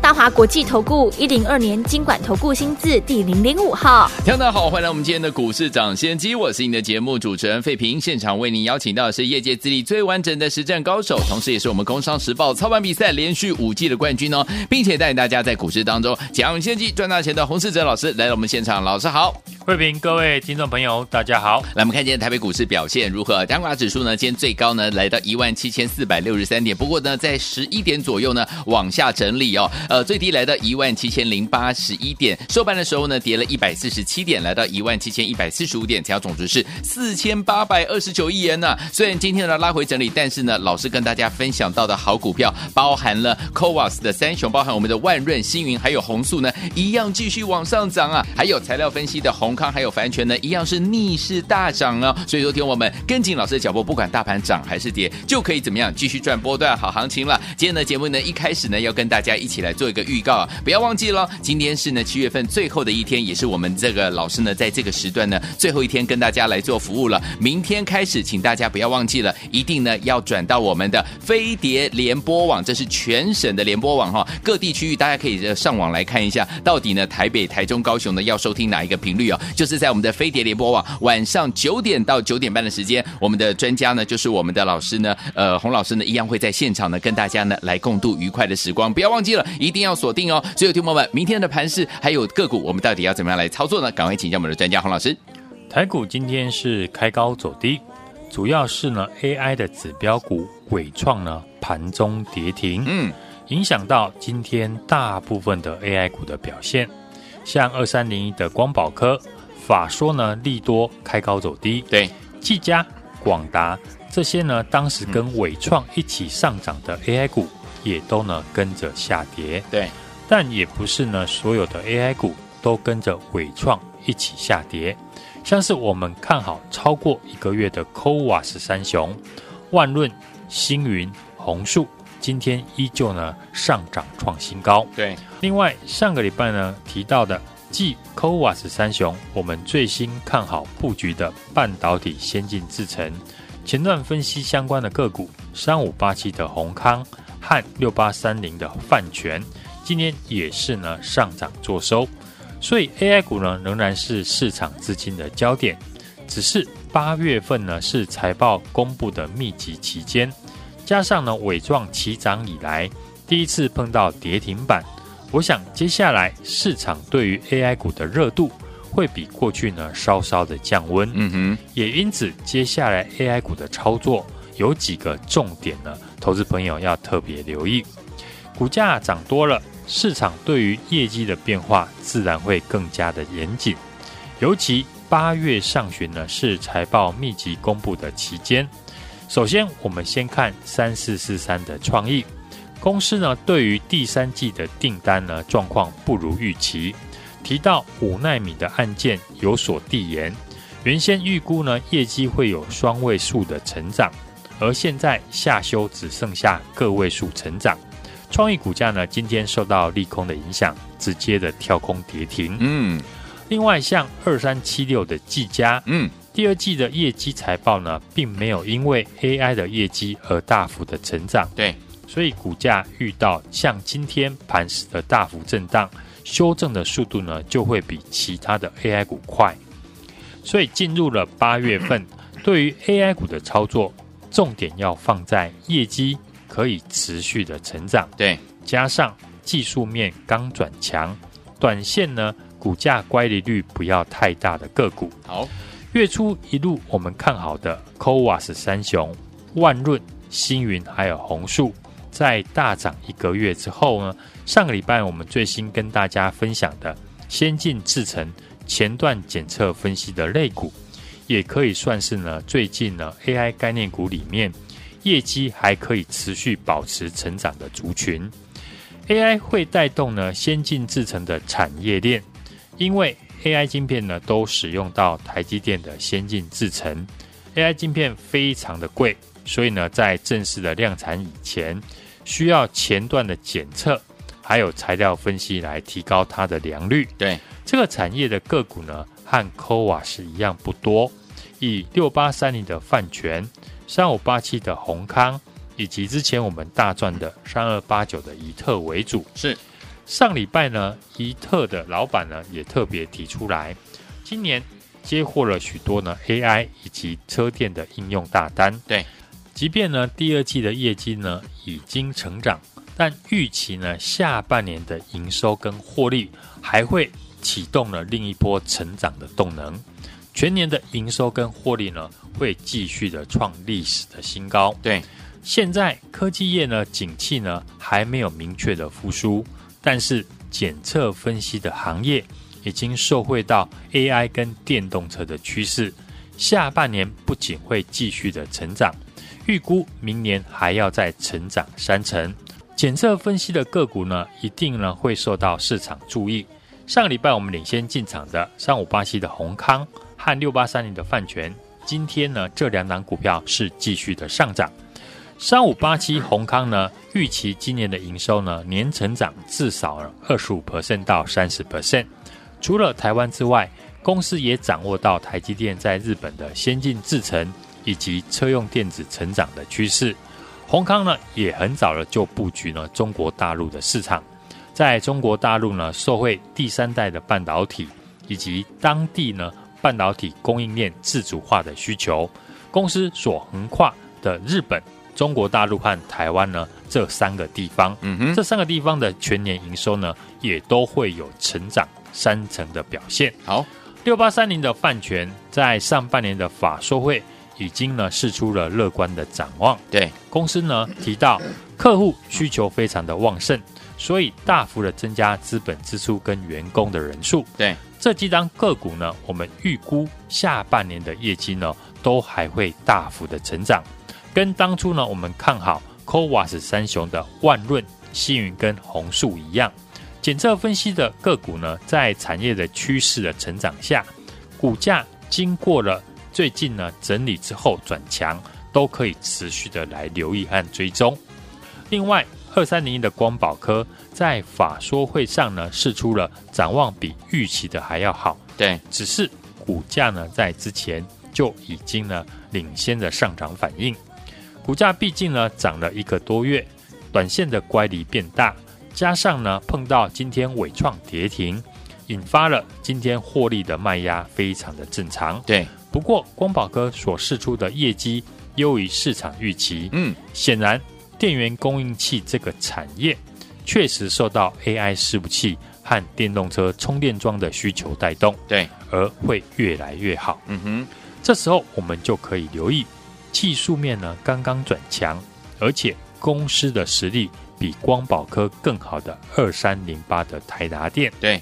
大华国际投顾一零二年经管投顾新字第零零五号，听众大家好，欢迎来我们今天的股市涨先机，我是你的节目主持人费平，现场为您邀请到的是业界资历最完整的实战高手，同时也是我们工商时报操盘比赛连续五季的冠军哦，并且带领大家在股市当中抢先机赚大钱的洪世哲老师来到我们现场，老师好，费平，各位听众朋友大家好，来我们看今天台北股市表现如何？加权指数呢，今天最高呢来到一万七千四百六十三点，不过呢在十一点左右呢往下整理哦，呃最低来到一。万七千零八十一点，收盘的时候呢，跌了一百四十七点，来到一万七千一百四十五点，成交总值是四千八百二十九亿元呢、虽然今天呢拉回整理，但是呢，老师跟大家分享到的好股票，包含了 CoWoS 的三雄，包含我们的万润、星云还有红素呢，一样继续往上涨啊。还有材料分析的宏康还有凡泉呢，一样是逆势大涨啊。所以说，听我们跟紧老师的脚步，不管大盘涨还是跌，就可以怎么样继续赚波段好行情了。今天的节目呢，一开始呢，要跟大家一起来做一个预告啊。不要忘记了，今天是呢七月份最后的一天，也是我们这个老师呢在这个时段呢最后一天跟大家来做服务了。明天开始，请大家不要忘记了，一定呢要转到我们的飞碟联播网，这是全省的联播网哈，各地区域大家可以上网来看一下，到底呢台北、台中、高雄呢要收听哪一个频率哦？就是在我们的飞碟联播网，晚上九点到九点半的时间，我们的专家呢就是我们的老师呢，呃洪老师呢一样会在现场呢跟大家呢来共度愉快的时光，不要忘记了，定要锁定哦。所有听众们，明天的盘势还有个股，我们到底要怎么样来操作呢？赶快请教我们的专家洪老师。台股今天是开高走低，主要是呢 AI 的指标股伟创呢盘中跌停，嗯，影响到今天大部分的 AI 股的表现。像二三零一的光宝科，法说呢利多开高走低，对，技嘉、广达这些呢当时跟伟创一起上涨的 AI 股，也都呢跟着下跌，对。但也不是呢，所有的 AI 股都跟着伟创一起下跌。像是我们看好超过一个月的 c o w a 三雄，万润、星云、红树，今天依旧呢上涨创新高。对，另外上个礼拜呢提到的继 c o w a 三雄，我们最新看好布局的半导体先进制程，前段分析相关的个股，三五八七的宏康和六八三零的泛全。今天也是呢上涨作收，所以 AI 股呢仍然是市场资金的焦点。只是八月份呢是财报公布的密集期间，加上呢纬创起涨以来第一次碰到跌停板，我想接下来市场对于 AI 股的热度会比过去呢稍稍的降温。嗯哼，也因此接下来 AI 股的操作有几个重点呢，投资朋友要特别留意，股价涨多了。市场对于业绩的变化自然会更加的严谨，尤其八月上旬呢是财报密集公布的期间。首先，我们先看三四四三的创意公司呢，对于第三季的订单呢状况不如预期，提到五纳米的案件有所递延，原先预估呢业绩会有双位数的成长，而现在下修只剩下个位数成长。创意股价呢，今天受到利空的影响，直接的跳空跌停。嗯，另外像二三七六的技嘉，嗯，第二季的业绩财报呢，并没有因为 AI 的业绩而大幅的成长。对，所以股价遇到像今天盘时的大幅震荡，修正的速度呢，就会比其他的 AI 股快。所以进入了八月份，对于 AI 股的操作，重点要放在业绩。可以持续的成长，对，加上技术面刚转强，短线呢股价乖离率不要太大的个股。好，月初一路我们看好的 CoWoS 三雄、万润、星云还有红树，在大涨一个月之后呢，上个礼拜我们最新跟大家分享的先进制程前段检测分析的类股，也可以算是呢最近呢 AI 概念股里面。业绩还可以持续保持成长的族群，AI 会带动呢先进制程的产业链，因为 AI 晶片呢都使用到台积电的先进制程，AI 晶片非常的贵，所以呢，在正式的量产以前，需要前段的检测，还有材料分析来提高它的良率。对，这个产业的个股呢，和 CoWoS 一样不多，以六八三零的泛权、三五八七的宏康，以及之前我们大赚的三二八九的怡特为主。是，上礼拜呢，怡特的老板呢也特别提出来，今年接获了许多呢 AI 以及车电的应用大单。对。即便呢，第二季的业绩呢已经成长，但预期呢下半年的营收跟获利还会启动了另一波成长的动能，全年的营收跟获利呢会继续的创历史的新高。对，现在科技业呢景气呢还没有明确的复苏，但是检测分析的行业已经受惠到 AI 跟电动车的趋势，下半年不仅会继续的成长。预估明年还要再成长三成，检测分析的个股呢，一定呢会受到市场注意。上个礼拜我们领先进场的三五八七的閎康和六八三零的泛全，今天呢这两档股票是继续的上涨。三五八七閎康呢，预期今年的营收呢年成长至少二十五 percent 到三十 percent。除了台湾之外，公司也掌握到台积电在日本的先进制程。以及车用电子成长的趋势，閎康呢也很早了就布局了中国大陆的市场，在中国大陆呢受惠第三代的半导体以及当地呢半导体供应链自主化的需求，公司所横跨的日本、中国大陆和台湾呢这三个地方，嗯哼，这三个地方的全年营收呢也都会有成长三成的表现。好，六八三零的泛权在上半年的法说会。已经呢试出了乐观的展望。对公司呢提到，客户需求非常的旺盛，所以大幅的增加资本支出跟员工的人数。对这几档个股呢，我们预估下半年的业绩呢都还会大幅的成长，跟当初呢我们看好 cowas 三雄的万润、星云跟红树一样，检测分析的个股呢，在产业的趋势的成长下，股价经过了。最近呢，整理之后转强，都可以持续的来留意和追踪。另外，二三零一的光宝科在法说会上呢，试出了展望比预期的还要好。对，只是股价呢，在之前就已经呢，领先的上涨反应。股价毕竟呢，涨了一个多月，短线的乖离变大，加上呢，碰到今天尾创跌停，引发了今天获利的卖压，非常的正常。对。不过，光宝科所释出的业绩优于市场预期。嗯，显然电源供应器这个产业确实受到 AI 伺服器和电动车充电桩的需求带动，对，而会越来越好。嗯哼，这时候我们就可以留意技术面呢刚刚转强，而且公司的实力比光宝科更好的二三零八的台达电。对。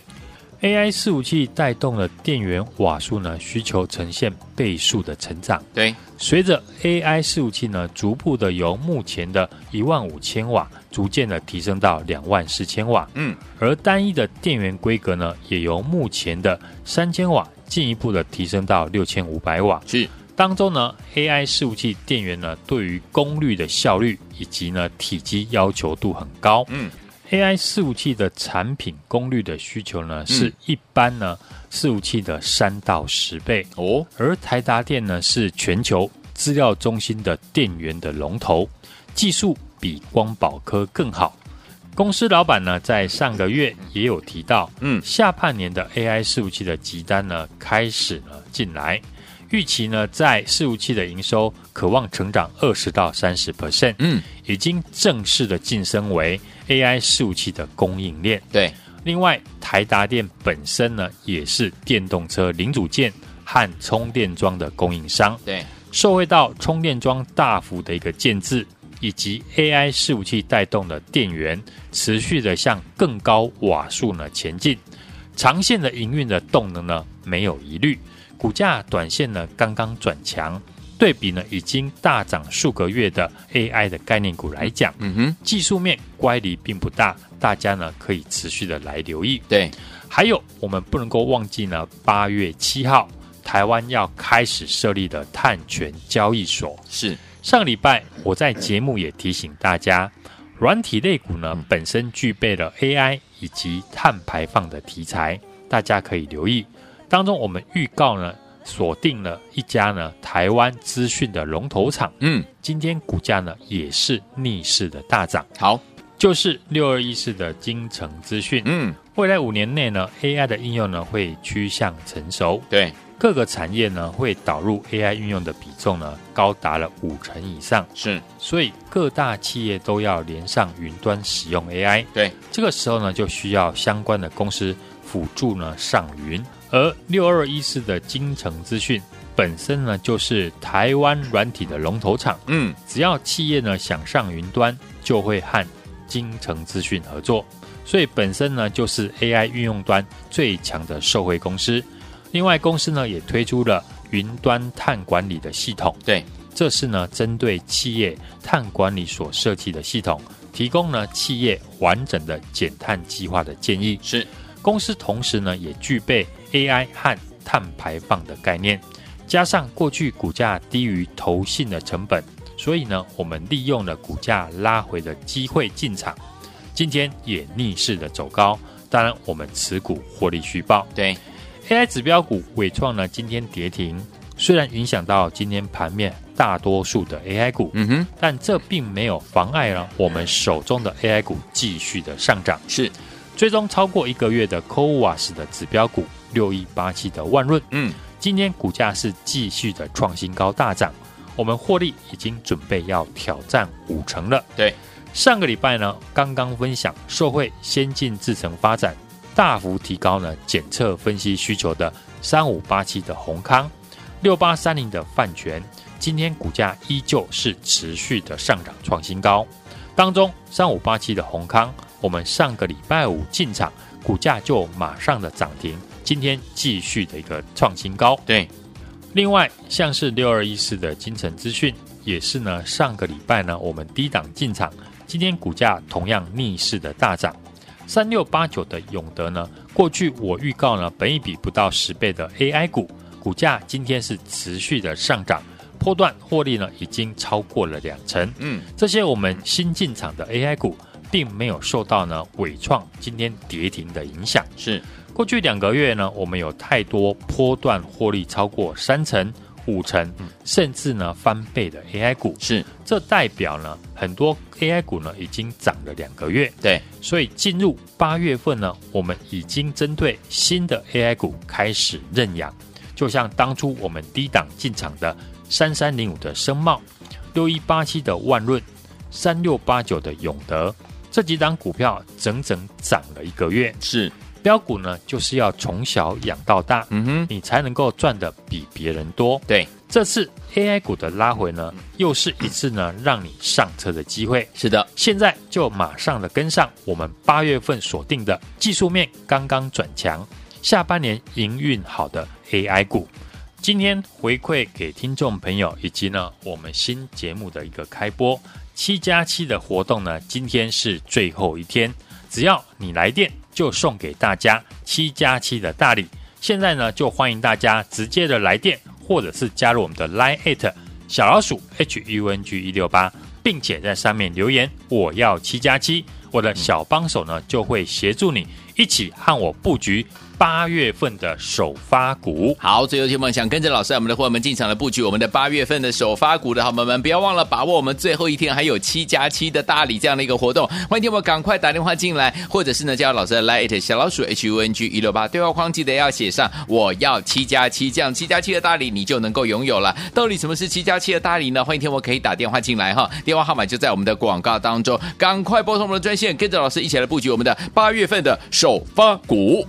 AI 伺服器带动了电源瓦数呢，需求呈现倍数的成长。对，随着 AI 伺服器呢，逐步的由目前的一万五千瓦，逐渐的提升到两万四千瓦。嗯，而单一的电源规格呢，也由目前的三千瓦，进一步的提升到六千五百瓦。是，当中呢，AI 伺服器电源呢，对于功率的效率以及呢体积要求度很高。嗯。AI 伺服器的产品功率的需求呢，是一般呢伺服器的三到十倍哦。而台达电呢，是全球资料中心的电源的龙头，技术比光宝科更好。公司老板呢，在上个月也有提到，嗯，下半年的 AI 伺服器的集单呢，开始了进来。预期呢，在伺服器的营收可望成长二十到三十 percent，嗯，已经正式的晋升为 AI 伺服器的供应链。对，另外台达电本身呢，也是电动车零组件和充电桩的供应商。对，受惠到充电桩大幅的一个建制，以及 AI 伺服器带动的电源持续的向更高瓦数呢前进，长线的营运的动能呢没有疑虑。股价短线呢刚刚转强，对比呢已经大涨数个月的 AI 的概念股来讲，嗯哼，技术面乖离并不大，大家呢可以持续的来留意。对，还有我们不能够忘记呢，八月七号台湾要开始设立的碳权交易所，是。上个礼拜我在节目也提醒大家，软体类股呢本身具备了 AI 以及碳排放的题材，大家可以留意。当中我们预告呢锁定了一家呢台湾资讯的龙头厂，嗯，今天股价呢也是逆势的大涨。好，就是六二一四的精诚资讯，嗯，未来五年内呢 AI 的应用呢会趋向成熟，对。各个产业呢会导入 AI 运用的比重呢高达了五成以上，是，所以各大企业都要连上云端使用 AI。对，这个时候呢就需要相关的公司辅助呢上云。而六二一四的金城资讯本身呢就是台湾软体的龙头厂，嗯，只要企业呢想上云端，就会和金城资讯合作，所以本身呢就是 AI 运用端最强的受惠公司。另外，公司呢也推出了云端碳管理的系统。对，这是呢针对企业碳管理所设计的系统，提供呢企业完整的减碳计划的建议。是，公司同时呢也具备 AI 和碳排放的概念，加上过去股价低于投信的成本，所以呢我们利用了股价拉回的机会进场，今天也逆势的走高。当然，我们持股获利续报。对。AI 指标股伟创呢，今天跌停，虽然影响到今天盘面大多数的 AI 股，嗯哼，但这并没有妨碍了我们手中的 AI 股继续的上涨。是，追踪超过一个月的 CoWoS 的指标股六一八七的万润，嗯，今天股价是继续的创新高大涨，我们获利已经准备要挑战五成了。对，上个礼拜呢，刚刚分享受惠先进制程发展。大幅提高呢检测分析需求的三五八七的宏康，六八三零的泛全，今天股价依旧是持续的上涨创新高。当中三五八七的宏康，我们上个礼拜五进场，股价就马上的涨停，今天继续的一个创新高。对，另外像是六二一四的金城资讯，也是呢上个礼拜呢我们低档进场，今天股价同样逆势的大涨。三六八九的永德呢，过去我预告呢，本一比不到十倍的 AI 股，股价今天是持续的上涨，波段获利呢已经超过了两成。嗯，这些我们新进场的 AI 股，并没有受到呢伟创今天跌停的影响。是，过去两个月呢，我们有太多波段获利超过三成。五成，甚至呢翻倍的 AI 股。是，这代表呢很多 AI 股呢已经涨了两个月，对，所以进入八月份呢，我们已经针对新的 AI 股开始认养，就像当初我们低档进场的三三零五的声茂，六一八七的万润，三六八九的永德，这几档股票整整涨了一个月，是。标股呢，就是要从小养到大，嗯哼，你才能够赚的比别人多。对，这次 AI 股的拉回呢，又是一次呢让你上车的机会。是的，现在就马上的跟上我们八月份锁定的技术面刚刚转强，下半年营运好的 AI 股。今天回馈给听众朋友，以及呢我们新节目的一个开播七加七的活动呢，今天是最后一天，只要你来电。就送给大家七加七的大礼，现在呢就欢迎大家直接的来电，或者是加入我们的 Line@ 小老鼠 HUNG 一六八，并且在上面留言我要七加七，我的小帮手呢就会协助你一起和我布局。八月份的首发股，好，最后听梦想跟着老师，我们的伙伴们进场来布局我们的八月份的首发股的好朋友们，不要忘了把握我们最后一天还有七加七的大礼这样的一个活动，欢迎听我赶快打电话进来，或者是呢叫老师的 Line 小老鼠 H U N G 一六八对话框记得要写上我要七加七，这样七加七的大礼你就能够拥有了。到底什么是七加七的大礼呢？欢迎听我可以打电话进来哈，电话号码就在我们的广告当中，赶快拨通我们的专线，跟着老师一起来布局我们的八月份的首发股。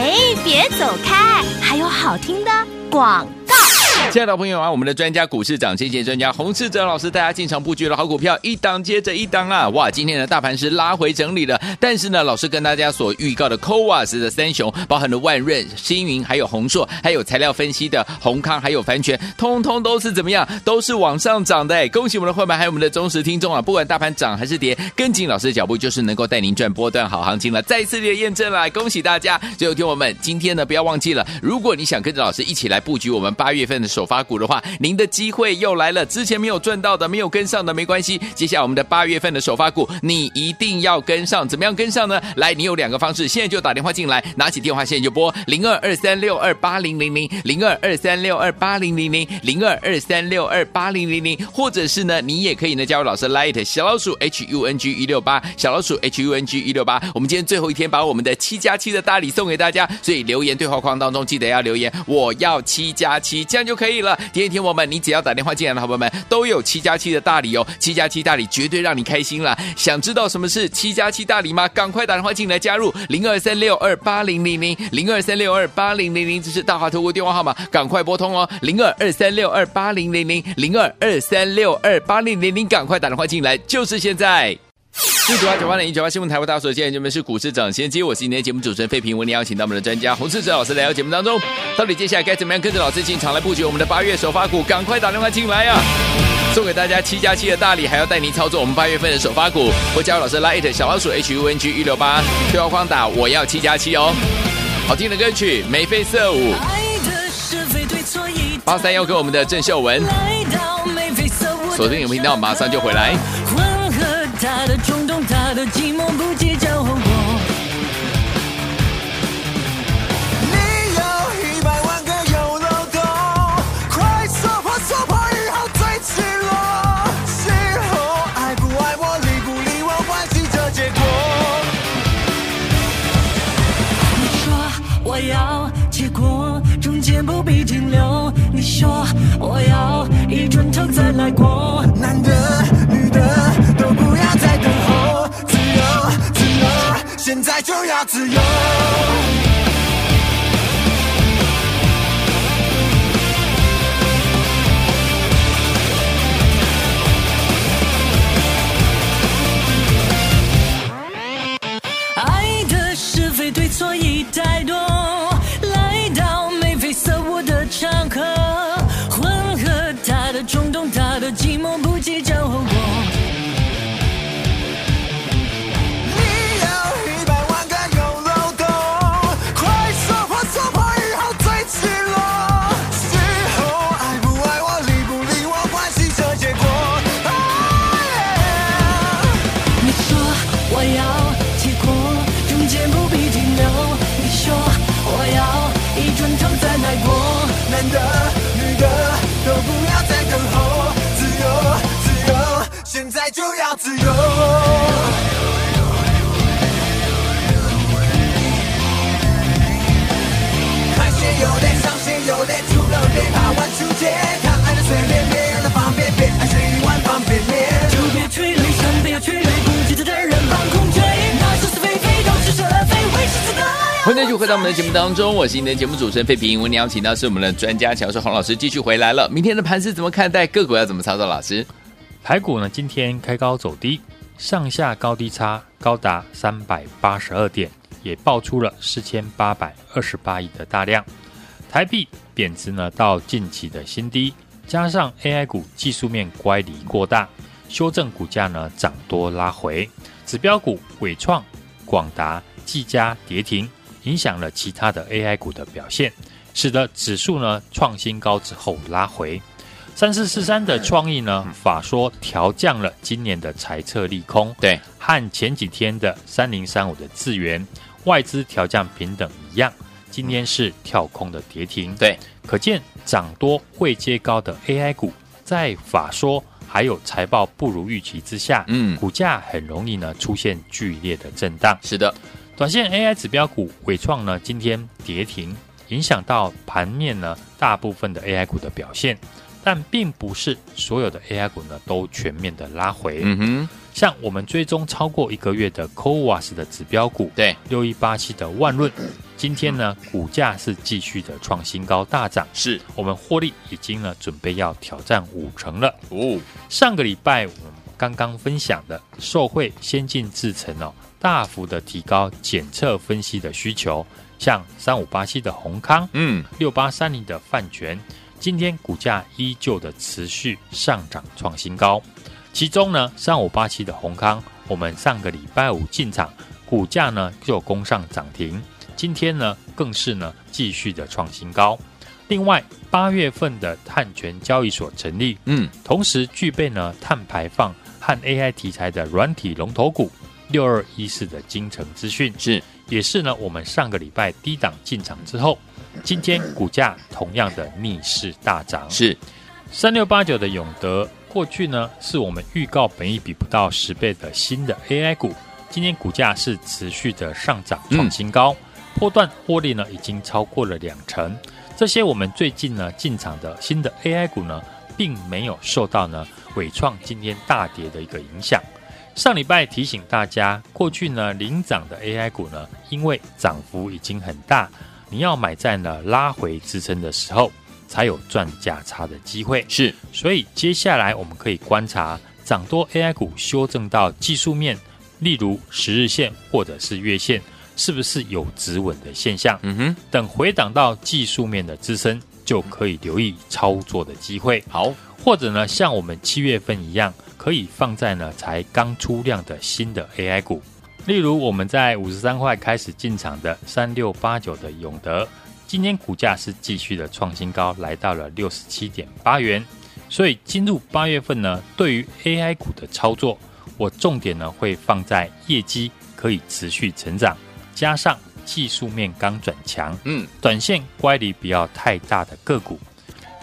哎，别走开，还有好听的广告。亲爱的朋友啊，我们的专家股市涨先见专家洪士哲老师大家进场布局的好股票，一档接着一档啊！哇，今天的大盘是拉回整理了，但是呢，老师跟大家所预告的 CoWoS 的三雄，包含了万润、星云，还有宏硕，还有材料分析的閎康，还有凡全，通通都是怎么样？都是往上涨的！恭喜我们的会员，还有我们的忠实听众啊！不管大盘涨还是跌，跟紧老师的脚步，就是能够带您赚波段好行情了。再一次的验证了，恭喜大家！最后听我们今天呢，不要忘记了，如果你想跟着老师一起来布局我们八月份的。首发股的话，您的机会又来了。之前没有赚到的，没有跟上的没关系。接下来我们的八月份的首发股，你一定要跟上。怎么样跟上呢？来，你有两个方式，现在就打电话进来，拿起电话现在就拨零二二三六二八零零零零二二三六二八零零零零二二三六二八零零零，或者是呢，你也可以呢加入老师 Light 小老鼠 H U N G 一六八小老鼠 H U N G 一六八。我们今天最后一天，把我们的七加七的大礼送给大家，所以留言对话框当中记得要留言，我要七加七，这样就可以了。今天我们，你只要打电话进来的好朋友们，都有七加七的大礼哦，七加七大礼绝对让你开心了。想知道什么是七加七大礼吗？赶快打电话进来加入零二三六二八零零零零二三六二八零零零，这是大华投顾电话号码，赶快拨通哦，零二二三六二八零零零零二二三六二八零零零，赶快打电话进来，就是现在。一九八九八零一九八新闻台为大家所见，这边是股市涨先机，我是今天节目主持人费平，为您邀请到我们的专家洪世哲老师来到节目当中。到底接下来该怎么样跟着老师进场来布局我们的八月首发股？赶快打电话进来呀、啊！送给大家七加七的大礼，还要带您操作我们八月份的首发股。或加入老师 Light 小老鼠 H U N G 一六八，对话框打我要七加七哦。好听的歌曲眉飞色舞，八三幺跟我们的郑秀文，锁定你们频道，马上就回来。他的冲动，他的寂寞，不计较后果。你有一百万个有漏洞，快说破，说破以后最赤裸。事后爱不爱我，理不理我，关系这结果。你说我要结果，中间不必停留。你说我要一转头再来过，难得现在就要自由。爱的是非对错已太多，怕晚出街，看爱的随便，别让它方便，别爱上一万方便面。就别催泪，先不要催泪，不记得的人放空追，那是是非非，都是是非，为是自爱。欢迎继续回到我们的节目当中，我是今天的节目主持人费平，为你邀请到是我们的专家乔叔洪老师继续回来了。明天的盘势怎么看待？个股要怎么操作？老师？台股呢，今天开高走低，上下高低差高达三百八十二点，也爆出了四千八百二十八亿的大量。台币贬值呢到近期的新低，加上 AI 股技术面乖离过大，修正股价呢涨多拉回，指标股伟创、广达、技嘉跌停，影响了其他的 AI 股的表现，使得指数呢创新高之后拉回。三四四三的创意呢，法说调降了今年的财测利空，对，和前几天的三零三五的智源外资调降平等一样，今天是跳空的跌停，对，可见涨多会接高的 AI 股，在法说还有财报不如预期之下，嗯，股价很容易呢出现剧烈的震荡。是的，短线 AI 指标股伟创呢今天跌停，影响到盘面呢大部分的 AI 股的表现。但并不是所有的 AI 股呢都全面的拉回。嗯哼，像我们追踪超过一个月的 CoWoS 的指标股，对，六一八七的万润，今天呢股价是继续的创新高大涨，是。我们获利已经呢准备要挑战五成了。哦，上个礼拜我们刚刚分享的受惠先进制程哦，大幅的提高检测分析的需求，像三五八七的宏康，嗯，六八三零的泛泉。今天股价依旧的持续上涨创新高，其中呢，三五八七的宏康，我们上个礼拜五进场，股价呢就攻上涨停，今天呢更是呢继续的创新高。另外，八月份的碳权交易所成立，嗯，同时具备呢碳排放和 AI 题材的软体龙头股六二一四的金城资讯。是，也是呢我们上个礼拜低档进场之后，今天股价同样的逆势大涨，是。三六八九的永德，过去呢是我们预告本益比不到十倍的新的 AI 股，今天股价是持续的上涨创新高，波段获利呢已经超过了两成。这些我们最近呢进场的新的 AI 股呢，并没有受到呢伟创今天大跌的一个影响。上礼拜提醒大家，过去呢领涨的 AI 股呢，因为涨幅已经很大，你要买在呢拉回支撑的时候，才有赚价差的机会。是，所以接下来我们可以观察涨多 AI 股修正到技术面，例如十日线或者是月线。是不是有止稳的现象？嗯哼，等回档到技术面的支撑，就可以留意操作的机会。好，或者呢，像我们七月份一样，可以放在呢才刚出量的新的 AI 股，例如我们在五十三块开始进场的三六八九的永德，今天股价是继续的创新高，来到了六十七点八元。所以进入八月份呢，对于 AI 股的操作，我重点呢会放在业绩可以持续成长。加上技术面刚转强，嗯，短线乖离不要太大的个股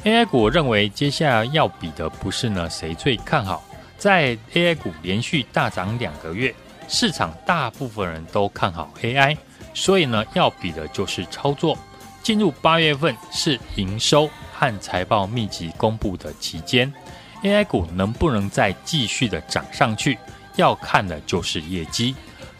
，AI 股我认为接下来要比的不是呢谁最看好，在 AI 股连续大涨两个月，市场大部分人都看好 AI，所以呢要比的就是操作。进入八月份是营收和财报密集公布的期间，AI 股能不能再继续的涨上去，要看的就是业绩。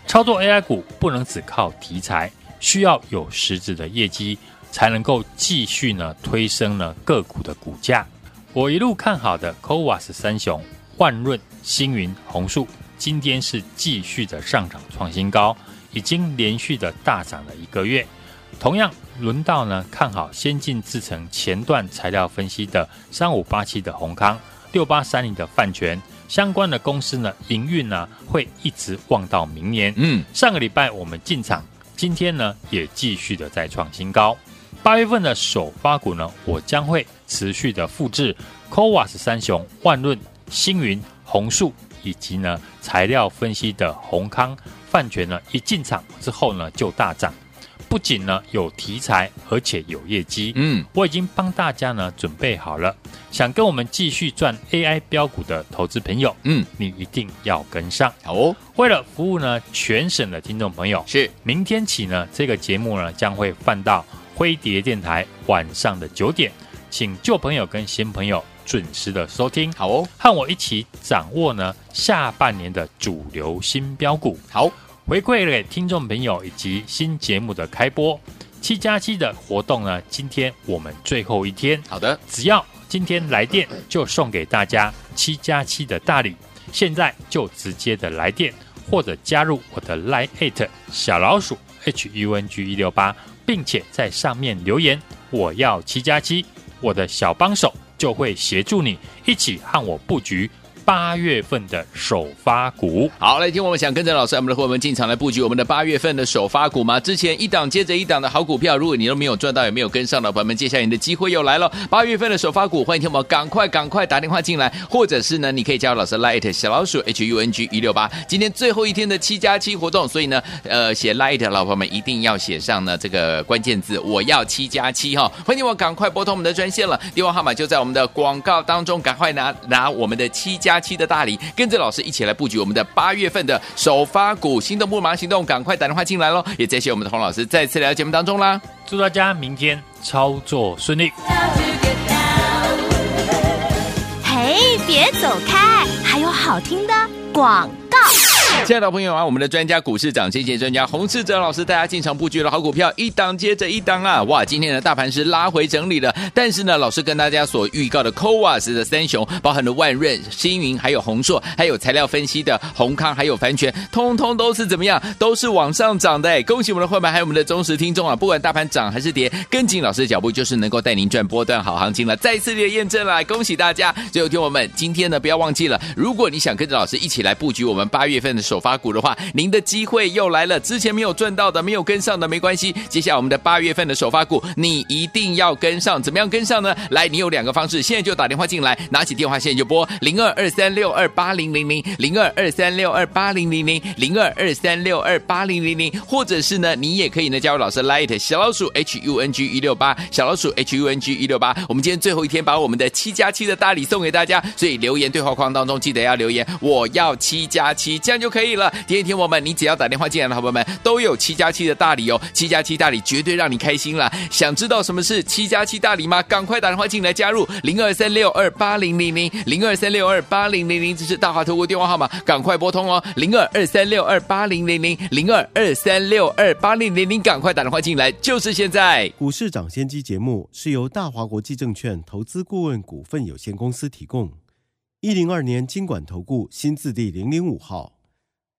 操作 AI 股不能只靠题材，需要有实质的业绩，才能够继续呢推升呢个股的股价。我一路看好的 CoWoS 三雄万润、星云、红树，今天是继续的上涨创新高，已经连续的大涨了一个月。同样轮到呢看好先进制程前段材料分析的三五八七的閎康、六八三零的泛权。相关的公司呢，营运呢会一直旺到明年。嗯，上个礼拜我们进场，今天呢也继续的再创新高。八月份的首发股呢，我将会持续的复制 CoWoS 三雄万润、星云、红树，以及呢材料分析的宏康、泛泉呢，一进场之后呢就大涨。不仅呢有题材，而且有业绩。嗯，我已经帮大家呢准备好了。想跟我们继续赚 AI 标股的投资朋友，嗯，你一定要跟上。好哦。为了服务呢全省的听众朋友，是明天起呢这个节目呢将会放到灰碟电台晚上的九点，请旧朋友跟新朋友准时的收听。好哦，和我一起掌握呢下半年的主流新标股。好。回馈给听众朋友以及新节目的开播，七加七的活动呢，今天我们最后一天。好的，只要今天来电，就送给大家七加七的大礼。现在就直接的来电，或者加入我的 Line@ 小老鼠 HUNG 一六八，并且在上面留言我要七加七，我的小帮手就会协助你一起和我布局。八月份的首发股，好，来听我们想跟着老师，我们的伙伴们进场来布局我们的八月份的首发股吗？之前一档接着一档的好股票，如果你都没有赚到，也没有跟上的朋友们，接下来你的机会又来了。八月份的首发股，欢迎听我们赶快赶快打电话进来，或者是呢，你可以加入老师 Light 小老鼠 H U N G 一六八，今天最后一天的七加七活动，所以呢，呃，写 Light 老朋友们一定要写上呢这个关键字，我要七加七哈，欢迎我赶快拨通我们的专线了，电话号码就在我们的广告当中，赶快拿拿我们的七加七的大礼，跟着老师一起来布局我们的八月份的首发股，心动不马上行动，赶快打电话进来喽！也谢谢我们的洪老师再次来到节目当中啦，祝大家明天操作顺利。嘿，别走开，还有好听的广告。亲爱的朋友啊，我们的专家股市涨跌线专家洪世哲老师，大家进场布局的好股票，一档接着一档啊！哇，今天的大盘是拉回整理了，但是呢，老师跟大家所预告的 CoWoS 的三雄，包含了万润、星云，还有宏硕，还有材料分析的宏康，还有凡泉，通通都是怎么样？都是往上涨的哎！恭喜我们的会员，还有我们的忠实听众啊！不管大盘涨还是跌，跟紧老师的脚步，就是能够带您赚波段好行情了。再次的验证了，恭喜大家！最后听我们今天呢，不要忘记了，如果你想跟着老师一起来布局我们八月份的。首发股的话，您的机会又来了。之前没有赚到的、没有跟上的没关系，接下来我们的八月份的首发股，你一定要跟上。怎么样跟上呢？来，你有两个方式，现在就打电话进来，拿起电话现在就拨零二二三六二八零零零零二二三六二八零零零零二二三六二八零零零，或者是呢，你也可以呢加入老师 Light 小老鼠 H U N G 一六八小老鼠 H U N G 一六八。我们今天最后一天，把我们的七加七的大礼送给大家，所以留言对话框当中记得要留言，我要七加七，这样就可以了。今天听我们，你只要打电话进来的好朋友们都有七加七的大礼哦，七加七大礼绝对让你开心了。想知道什么是七加七大礼吗？赶快打电话进来加入零二三六二八零零零零二三六二八零零零，这是大华投顾电话号码，赶快拨通哦，零二二三六二八零零零零二二三六二八零零零，赶快打电话进来，就是现在。股市涨先机节目是由大华国际证券投资顾问股份有限公司提供，一零二年金管投顾新字第零零五号。